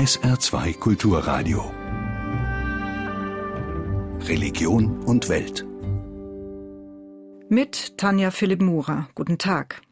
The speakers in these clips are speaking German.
SR2 Kulturradio. Religion und Welt. Mit Tanja Philipp Murer. Guten Tag.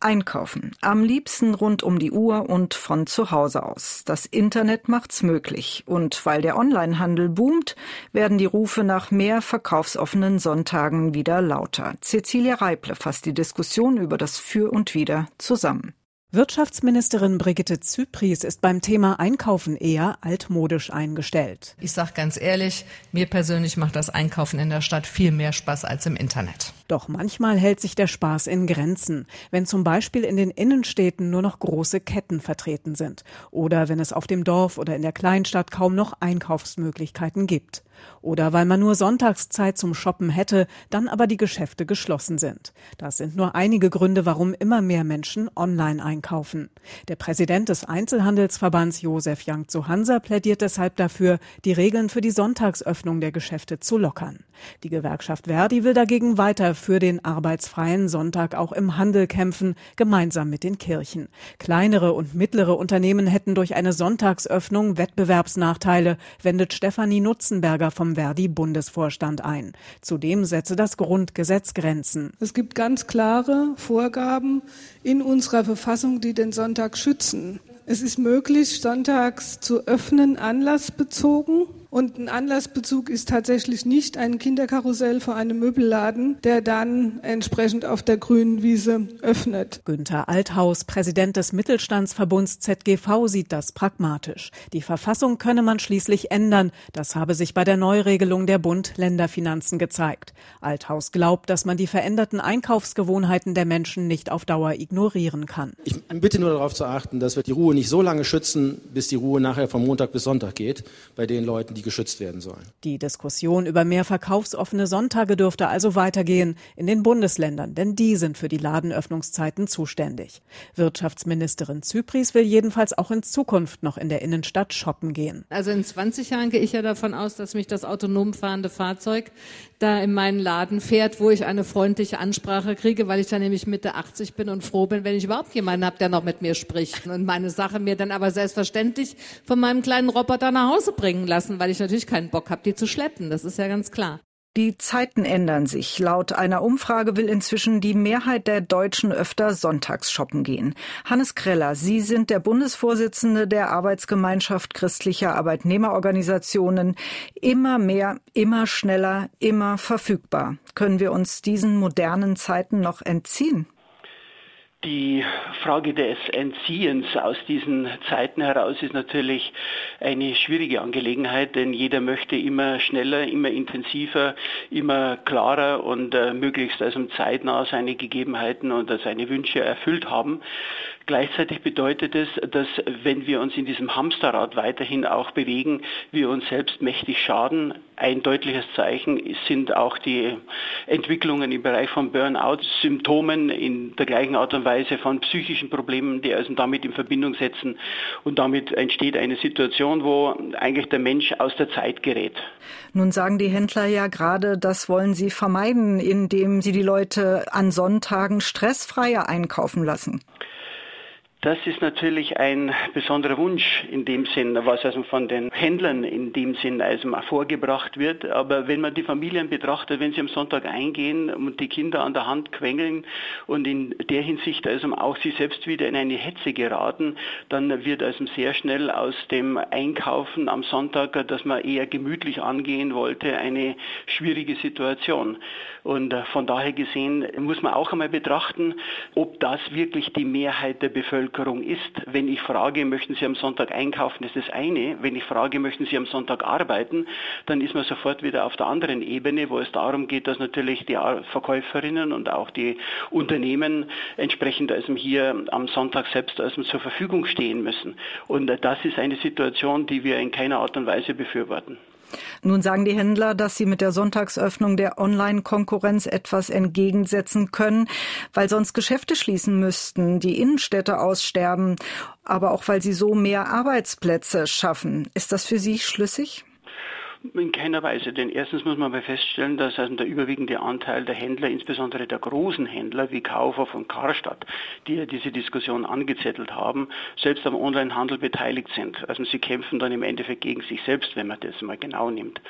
Einkaufen. Am liebsten rund um die Uhr und von zu Hause aus. Das Internet macht's möglich. Und weil der Onlinehandel boomt, werden die Rufe nach mehr verkaufsoffenen Sonntagen wieder lauter. Cecilia Reible fasst die Diskussion über das Für und Wider zusammen. Wirtschaftsministerin Brigitte Zypries ist beim Thema Einkaufen eher altmodisch eingestellt. Ich sage ganz ehrlich, mir persönlich macht das Einkaufen in der Stadt viel mehr Spaß als im Internet. Doch manchmal hält sich der Spaß in Grenzen, wenn zum Beispiel in den Innenstädten nur noch große Ketten vertreten sind oder wenn es auf dem Dorf oder in der Kleinstadt kaum noch Einkaufsmöglichkeiten gibt. Oder weil man nur Sonntagszeit zum Shoppen hätte, dann aber die Geschäfte geschlossen sind. Das sind nur einige Gründe, warum immer mehr Menschen online einkaufen. Der Präsident des Einzelhandelsverbands Josef zu Hansa plädiert deshalb dafür, die Regeln für die Sonntagsöffnung der Geschäfte zu lockern. Die Gewerkschaft Verdi will dagegen weiter für den arbeitsfreien Sonntag auch im Handel kämpfen, gemeinsam mit den Kirchen. Kleinere und mittlere Unternehmen hätten durch eine Sonntagsöffnung Wettbewerbsnachteile, wendet Stefanie Nutzenberger vom Verdi-Bundesvorstand ein. Zudem setze das Grundgesetz Grenzen. Es gibt ganz klare Vorgaben in unserer Verfassung, die den Sonntag schützen. Es ist möglich, sonntags zu öffnen, anlassbezogen. Und ein Anlassbezug ist tatsächlich nicht ein Kinderkarussell vor einem Möbelladen, der dann entsprechend auf der grünen Wiese öffnet. Günther Althaus, Präsident des Mittelstandsverbunds ZGV, sieht das pragmatisch. Die Verfassung könne man schließlich ändern. Das habe sich bei der Neuregelung der Bund-Länder-Finanzen gezeigt. Althaus glaubt, dass man die veränderten Einkaufsgewohnheiten der Menschen nicht auf Dauer ignorieren kann. Ich bitte nur darauf zu achten, dass wir die Ruhe nicht so lange schützen, bis die Ruhe nachher von Montag bis Sonntag geht, bei den Leuten, die die geschützt werden sollen. Die Diskussion über mehr verkaufsoffene Sonntage dürfte also weitergehen in den Bundesländern, denn die sind für die Ladenöffnungszeiten zuständig. Wirtschaftsministerin Zypris will jedenfalls auch in Zukunft noch in der Innenstadt shoppen gehen. Also in 20 Jahren gehe ich ja davon aus, dass mich das autonom fahrende Fahrzeug da in meinen Laden fährt, wo ich eine freundliche Ansprache kriege, weil ich dann nämlich Mitte 80 bin und froh bin, wenn ich überhaupt jemanden habe, der noch mit mir spricht und meine Sache mir dann aber selbstverständlich von meinem kleinen Roboter nach Hause bringen lassen, weil ich natürlich keinen Bock habe, die zu schleppen. Das ist ja ganz klar. Die Zeiten ändern sich. Laut einer Umfrage will inzwischen die Mehrheit der Deutschen öfter sonntags shoppen gehen. Hannes Kreller, Sie sind der Bundesvorsitzende der Arbeitsgemeinschaft christlicher Arbeitnehmerorganisationen. Immer mehr, immer schneller, immer verfügbar. Können wir uns diesen modernen Zeiten noch entziehen? Die Frage des Entziehens aus diesen Zeiten heraus ist natürlich eine schwierige Angelegenheit, denn jeder möchte immer schneller, immer intensiver, immer klarer und äh, möglichst also zeitnah seine Gegebenheiten und seine Wünsche erfüllt haben. Gleichzeitig bedeutet es, dass wenn wir uns in diesem Hamsterrad weiterhin auch bewegen, wir uns selbst mächtig schaden. Ein deutliches Zeichen sind auch die Entwicklungen im Bereich von Burnout-Symptomen in der gleichen Art und Weise von psychischen Problemen, die also damit in Verbindung setzen. Und damit entsteht eine Situation, wo eigentlich der Mensch aus der Zeit gerät. Nun sagen die Händler ja gerade, das wollen sie vermeiden, indem sie die Leute an Sonntagen stressfreier einkaufen lassen. Das ist natürlich ein besonderer Wunsch in dem Sinn, was also von den Händlern in dem Sinn also vorgebracht wird. Aber wenn man die Familien betrachtet, wenn sie am Sonntag eingehen und die Kinder an der Hand quengeln und in der Hinsicht also auch sie selbst wieder in eine Hetze geraten, dann wird also sehr schnell aus dem Einkaufen am Sonntag, dass man eher gemütlich angehen wollte, eine schwierige Situation. Und von daher gesehen muss man auch einmal betrachten, ob das wirklich die Mehrheit der Bevölkerung Bevölkerung ist. Wenn ich frage, möchten Sie am Sonntag einkaufen, ist das eine. Wenn ich frage, möchten Sie am Sonntag arbeiten, dann ist man sofort wieder auf der anderen Ebene, wo es darum geht, dass natürlich die Verkäuferinnen und auch die Unternehmen entsprechend also hier am Sonntag selbst also zur Verfügung stehen müssen. Und das ist eine Situation, die wir in keiner Art und Weise befürworten. Nun sagen die Händler, dass sie mit der Sonntagsöffnung der Online-Konkurrenz etwas entgegensetzen können, weil sonst Geschäfte schließen müssten, die Innenstädte aussterben, aber auch weil sie so mehr Arbeitsplätze schaffen. Ist das für Sie schlüssig? In keiner Weise, denn erstens muss man mal feststellen, dass also der überwiegende Anteil der Händler, insbesondere der großen Händler wie Kaufhof und Karstadt, die ja diese Diskussion angezettelt haben, selbst am Onlinehandel beteiligt sind. Also sie kämpfen dann im Endeffekt gegen sich selbst, wenn man das mal genau nimmt.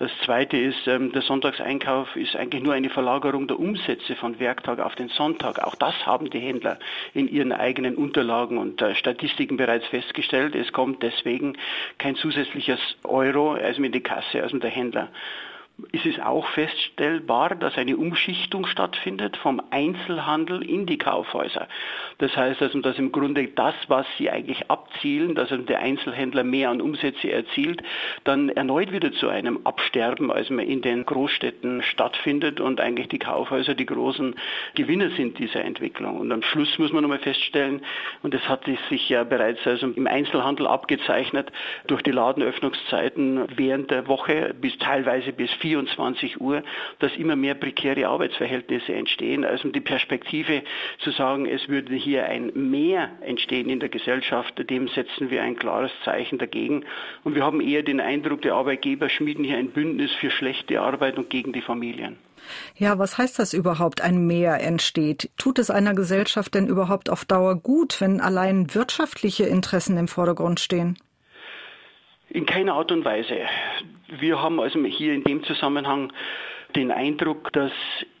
Das Zweite ist, ähm, der Sonntagseinkauf ist eigentlich nur eine Verlagerung der Umsätze von Werktag auf den Sonntag. Auch das haben die Händler in ihren eigenen Unterlagen und äh, Statistiken bereits festgestellt. Es kommt deswegen kein zusätzliches Euro, also mit die Kasse, also der Händler ist es auch feststellbar, dass eine Umschichtung stattfindet vom Einzelhandel in die Kaufhäuser. Das heißt also, dass im Grunde das, was sie eigentlich abzielen, dass also der Einzelhändler mehr an Umsätze erzielt, dann erneut wieder zu einem Absterben, als man in den Großstädten stattfindet und eigentlich die Kaufhäuser die großen Gewinner sind dieser Entwicklung. Und am Schluss muss man nochmal feststellen, und das hat sich ja bereits also im Einzelhandel abgezeichnet, durch die Ladenöffnungszeiten während der Woche bis teilweise bis 4 24 Uhr, dass immer mehr prekäre Arbeitsverhältnisse entstehen. Also die Perspektive zu sagen, es würde hier ein Mehr entstehen in der Gesellschaft, dem setzen wir ein klares Zeichen dagegen. Und wir haben eher den Eindruck, die Arbeitgeber schmieden hier ein Bündnis für schlechte Arbeit und gegen die Familien. Ja, was heißt das überhaupt, ein Mehr entsteht? Tut es einer Gesellschaft denn überhaupt auf Dauer gut, wenn allein wirtschaftliche Interessen im Vordergrund stehen? In keiner Art und Weise. Wir haben also hier in dem Zusammenhang den Eindruck, dass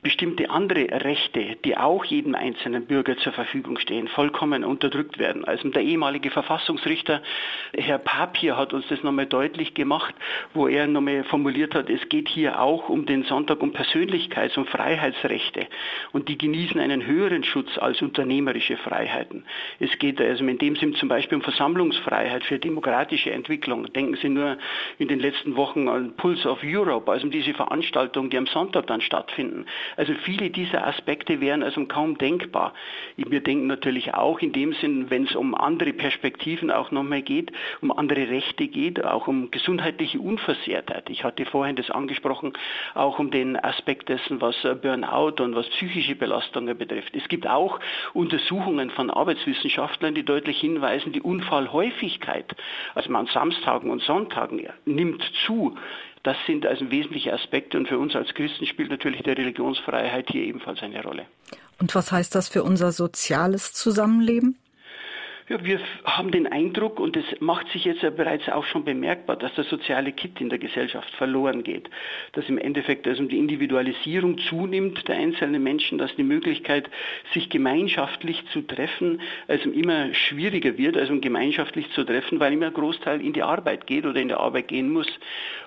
bestimmte andere Rechte, die auch jedem einzelnen Bürger zur Verfügung stehen, vollkommen unterdrückt werden. Also der ehemalige Verfassungsrichter Herr Papier hat uns das nochmal deutlich gemacht, wo er nochmal formuliert hat, es geht hier auch um den Sonntag um Persönlichkeits- und Freiheitsrechte und die genießen einen höheren Schutz als unternehmerische Freiheiten. Es geht also in dem Sinn zum Beispiel um Versammlungsfreiheit für demokratische Entwicklung. Denken Sie nur in den letzten Wochen an Pulse of Europe, also um diese Veranstaltung, die am Sonntag dann stattfinden. Also viele dieser Aspekte wären also kaum denkbar. Wir denken natürlich auch in dem Sinn, wenn es um andere Perspektiven auch nochmal geht, um andere Rechte geht, auch um gesundheitliche Unversehrtheit. Ich hatte vorhin das angesprochen, auch um den Aspekt dessen, was Burnout und was psychische Belastungen betrifft. Es gibt auch Untersuchungen von Arbeitswissenschaftlern, die deutlich hinweisen, die Unfallhäufigkeit, also an Samstagen und Sonntagen nimmt zu. Das sind also wesentliche Aspekte und für uns als Christen spielt natürlich die Religionsfreiheit hier ebenfalls eine Rolle. Und was heißt das für unser soziales Zusammenleben? Ja, wir haben den Eindruck, und es macht sich jetzt ja bereits auch schon bemerkbar, dass der soziale Kit in der Gesellschaft verloren geht. Dass im Endeffekt also die Individualisierung zunimmt der einzelnen Menschen, dass die Möglichkeit, sich gemeinschaftlich zu treffen, also immer schwieriger wird, also gemeinschaftlich zu treffen, weil immer ein Großteil in die Arbeit geht oder in der Arbeit gehen muss.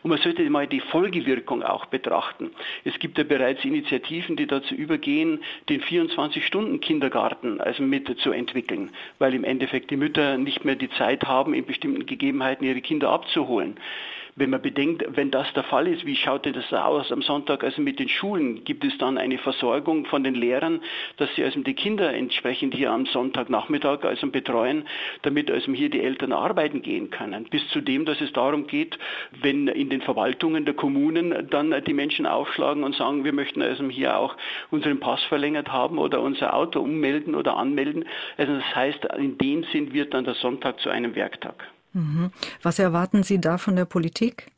Und man sollte mal die Folgewirkung auch betrachten. Es gibt ja bereits Initiativen, die dazu übergehen, den 24-Stunden-Kindergarten also mit zu entwickeln, weil im Endeffekt Endeffekt die Mütter nicht mehr die Zeit haben, in bestimmten Gegebenheiten ihre Kinder abzuholen. Wenn man bedenkt, wenn das der Fall ist, wie schaut denn das aus am Sonntag? Also mit den Schulen gibt es dann eine Versorgung von den Lehrern, dass sie also die Kinder entsprechend hier am Sonntagnachmittag also betreuen, damit also hier die Eltern arbeiten gehen können. Bis zu dem, dass es darum geht, wenn in den Verwaltungen der Kommunen dann die Menschen aufschlagen und sagen, wir möchten also hier auch unseren Pass verlängert haben oder unser Auto ummelden oder anmelden. Also das heißt, in dem Sinn wird dann der Sonntag zu einem Werktag. Mhm. Was erwarten Sie da von der Politik?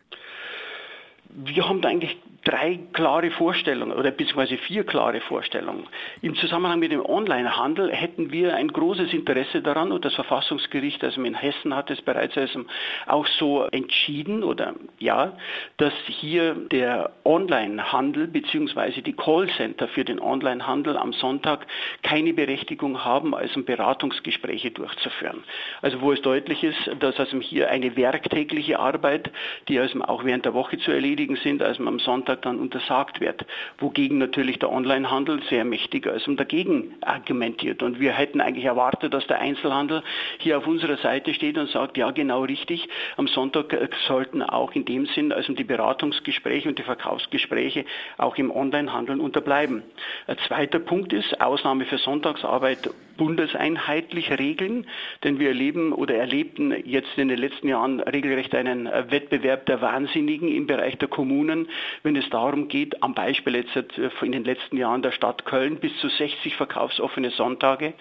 Wir haben da eigentlich drei klare Vorstellungen oder beziehungsweise vier klare Vorstellungen. Im Zusammenhang mit dem Onlinehandel hätten wir ein großes Interesse daran und das Verfassungsgericht, also in Hessen hat es bereits also auch so entschieden oder ja, dass hier der Onlinehandel beziehungsweise die Callcenter für den Onlinehandel am Sonntag keine Berechtigung haben, also Beratungsgespräche durchzuführen. Also wo es deutlich ist, dass also hier eine werktägliche Arbeit, die also auch während der Woche zu erledigen sind, also am Sonntag Sonntag dann untersagt wird. Wogegen natürlich der Onlinehandel sehr mächtig ist und dagegen argumentiert. Und wir hätten eigentlich erwartet, dass der Einzelhandel hier auf unserer Seite steht und sagt, ja genau richtig, am Sonntag äh, sollten auch in dem Sinn, also die Beratungsgespräche und die Verkaufsgespräche auch im Onlinehandel unterbleiben. Ein zweiter Punkt ist, Ausnahme für Sonntagsarbeit bundeseinheitlich regeln, denn wir erleben oder erlebten jetzt in den letzten Jahren regelrecht einen Wettbewerb der Wahnsinnigen im Bereich der Kommunen, wenn es darum geht, am Beispiel jetzt in den letzten Jahren der Stadt Köln bis zu 60 verkaufsoffene Sonntage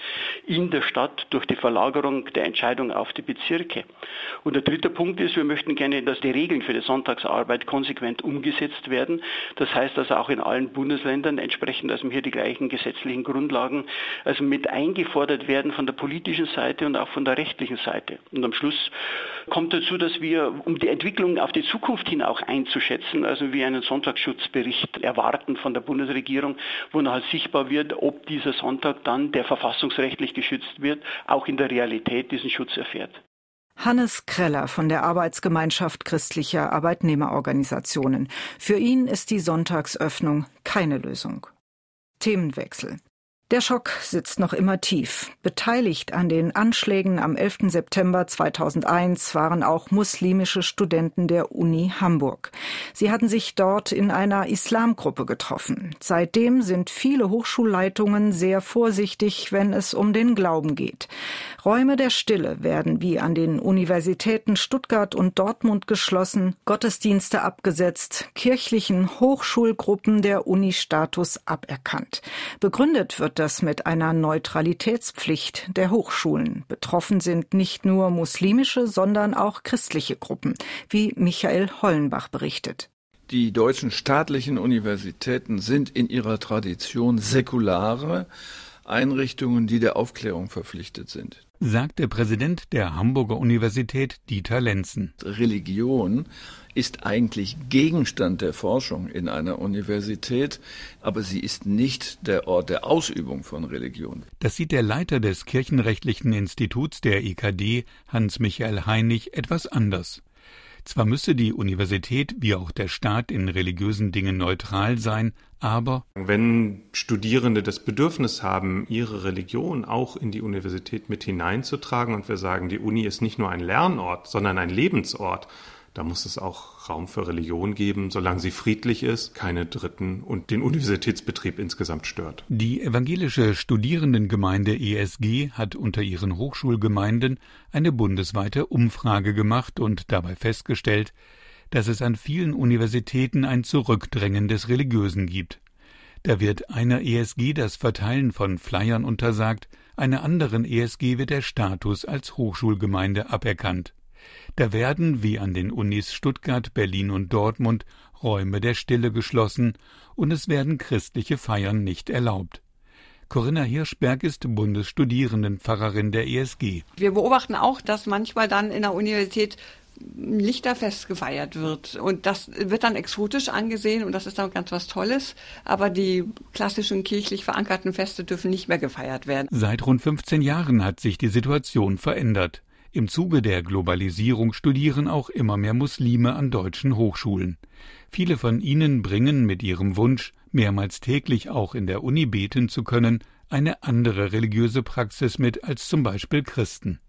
in der Stadt durch die Verlagerung der Entscheidung auf die Bezirke. Und der dritte Punkt ist, wir möchten gerne, dass die Regeln für die Sonntagsarbeit konsequent umgesetzt werden. Das heißt also auch in allen Bundesländern entsprechend, dass hier die gleichen gesetzlichen Grundlagen also mit eingefordert werden von der politischen Seite und auch von der rechtlichen Seite. Und am Schluss kommt dazu, dass wir, um die Entwicklung auf die Zukunft hin auch einzuschätzen, also wir einen Sonntagsschutzbericht erwarten von der Bundesregierung, wo noch halt sichtbar wird, ob dieser Sonntag dann, der verfassungsrechtlich geschützt wird, auch in der Realität diesen Schutz erfährt. Hannes Kreller von der Arbeitsgemeinschaft christlicher Arbeitnehmerorganisationen. Für ihn ist die Sonntagsöffnung keine Lösung. Themenwechsel. Der Schock sitzt noch immer tief. Beteiligt an den Anschlägen am 11. September 2001 waren auch muslimische Studenten der Uni Hamburg. Sie hatten sich dort in einer Islamgruppe getroffen. Seitdem sind viele Hochschulleitungen sehr vorsichtig, wenn es um den Glauben geht. Räume der Stille werden wie an den Universitäten Stuttgart und Dortmund geschlossen, Gottesdienste abgesetzt, kirchlichen Hochschulgruppen der Uni-Status aberkannt. Begründet wird das mit einer Neutralitätspflicht der Hochschulen. Betroffen sind nicht nur muslimische, sondern auch christliche Gruppen, wie Michael Hollenbach berichtet. Die deutschen staatlichen Universitäten sind in ihrer Tradition säkulare Einrichtungen, die der Aufklärung verpflichtet sind sagt der Präsident der Hamburger Universität Dieter Lenzen. Religion ist eigentlich Gegenstand der Forschung in einer Universität, aber sie ist nicht der Ort der Ausübung von Religion. Das sieht der Leiter des Kirchenrechtlichen Instituts der EKD, Hans-Michael Heinig, etwas anders. Zwar müsse die Universität wie auch der Staat in religiösen Dingen neutral sein, aber wenn Studierende das Bedürfnis haben, ihre Religion auch in die Universität mit hineinzutragen und wir sagen, die Uni ist nicht nur ein Lernort, sondern ein Lebensort, da muss es auch Raum für Religion geben, solange sie friedlich ist, keine Dritten und den Universitätsbetrieb insgesamt stört. Die evangelische Studierendengemeinde ESG hat unter ihren Hochschulgemeinden eine bundesweite Umfrage gemacht und dabei festgestellt, dass es an vielen Universitäten ein Zurückdrängen des Religiösen gibt. Da wird einer ESG das Verteilen von Flyern untersagt, einer anderen ESG wird der Status als Hochschulgemeinde aberkannt. Da werden, wie an den Unis Stuttgart, Berlin und Dortmund, Räume der Stille geschlossen und es werden christliche Feiern nicht erlaubt. Corinna Hirschberg ist Bundesstudierendenpfarrerin der ESG. Wir beobachten auch, dass manchmal dann in der Universität Lichterfest gefeiert wird. Und das wird dann exotisch angesehen und das ist dann ganz was Tolles. Aber die klassischen kirchlich verankerten Feste dürfen nicht mehr gefeiert werden. Seit rund 15 Jahren hat sich die Situation verändert. Im Zuge der Globalisierung studieren auch immer mehr Muslime an deutschen Hochschulen. Viele von ihnen bringen mit ihrem Wunsch, mehrmals täglich auch in der Uni beten zu können, eine andere religiöse Praxis mit als zum Beispiel Christen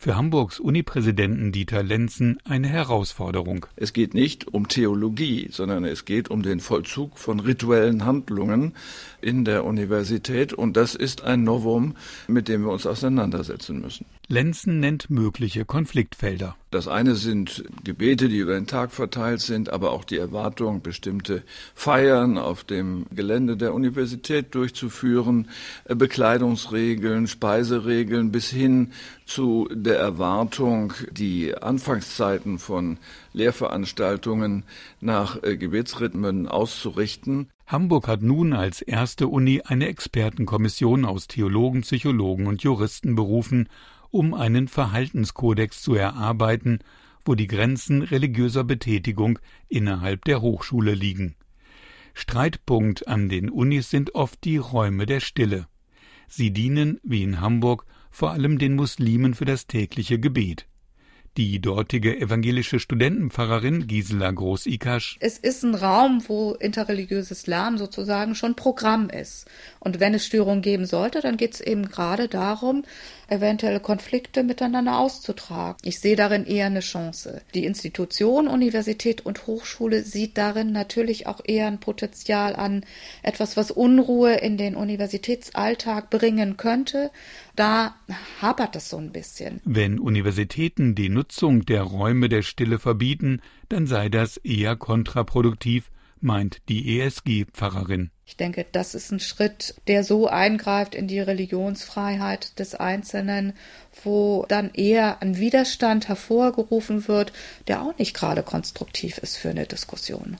für Hamburgs Unipräsidenten Dieter Lenzen eine Herausforderung. Es geht nicht um Theologie, sondern es geht um den Vollzug von rituellen Handlungen in der Universität und das ist ein Novum, mit dem wir uns auseinandersetzen müssen. Lenzen nennt mögliche Konfliktfelder. Das eine sind Gebete, die über den Tag verteilt sind, aber auch die Erwartung, bestimmte Feiern auf dem Gelände der Universität durchzuführen, äh, Bekleidungsregeln, Speiseregeln bis hin zu der Erwartung, die Anfangszeiten von Lehrveranstaltungen nach äh, Gebetsrhythmen auszurichten. Hamburg hat nun als erste Uni eine Expertenkommission aus Theologen, Psychologen und Juristen berufen, um einen Verhaltenskodex zu erarbeiten, wo die Grenzen religiöser Betätigung innerhalb der Hochschule liegen. Streitpunkt an den Unis sind oft die Räume der Stille. Sie dienen, wie in Hamburg, vor allem den Muslimen für das tägliche Gebet. Die dortige evangelische Studentenpfarrerin Gisela Groß-Ikasch. Es ist ein Raum, wo interreligiöses Lernen sozusagen schon Programm ist. Und wenn es Störungen geben sollte, dann geht es eben gerade darum, eventuelle Konflikte miteinander auszutragen. Ich sehe darin eher eine Chance. Die Institution, Universität und Hochschule sieht darin natürlich auch eher ein Potenzial an, etwas, was Unruhe in den Universitätsalltag bringen könnte. Da hapert es so ein bisschen. Wenn Universitäten die Nutzung der Räume der Stille verbieten, dann sei das eher kontraproduktiv meint die ESG-Pfarrerin. Ich denke, das ist ein Schritt, der so eingreift in die Religionsfreiheit des Einzelnen, wo dann eher ein Widerstand hervorgerufen wird, der auch nicht gerade konstruktiv ist für eine Diskussion.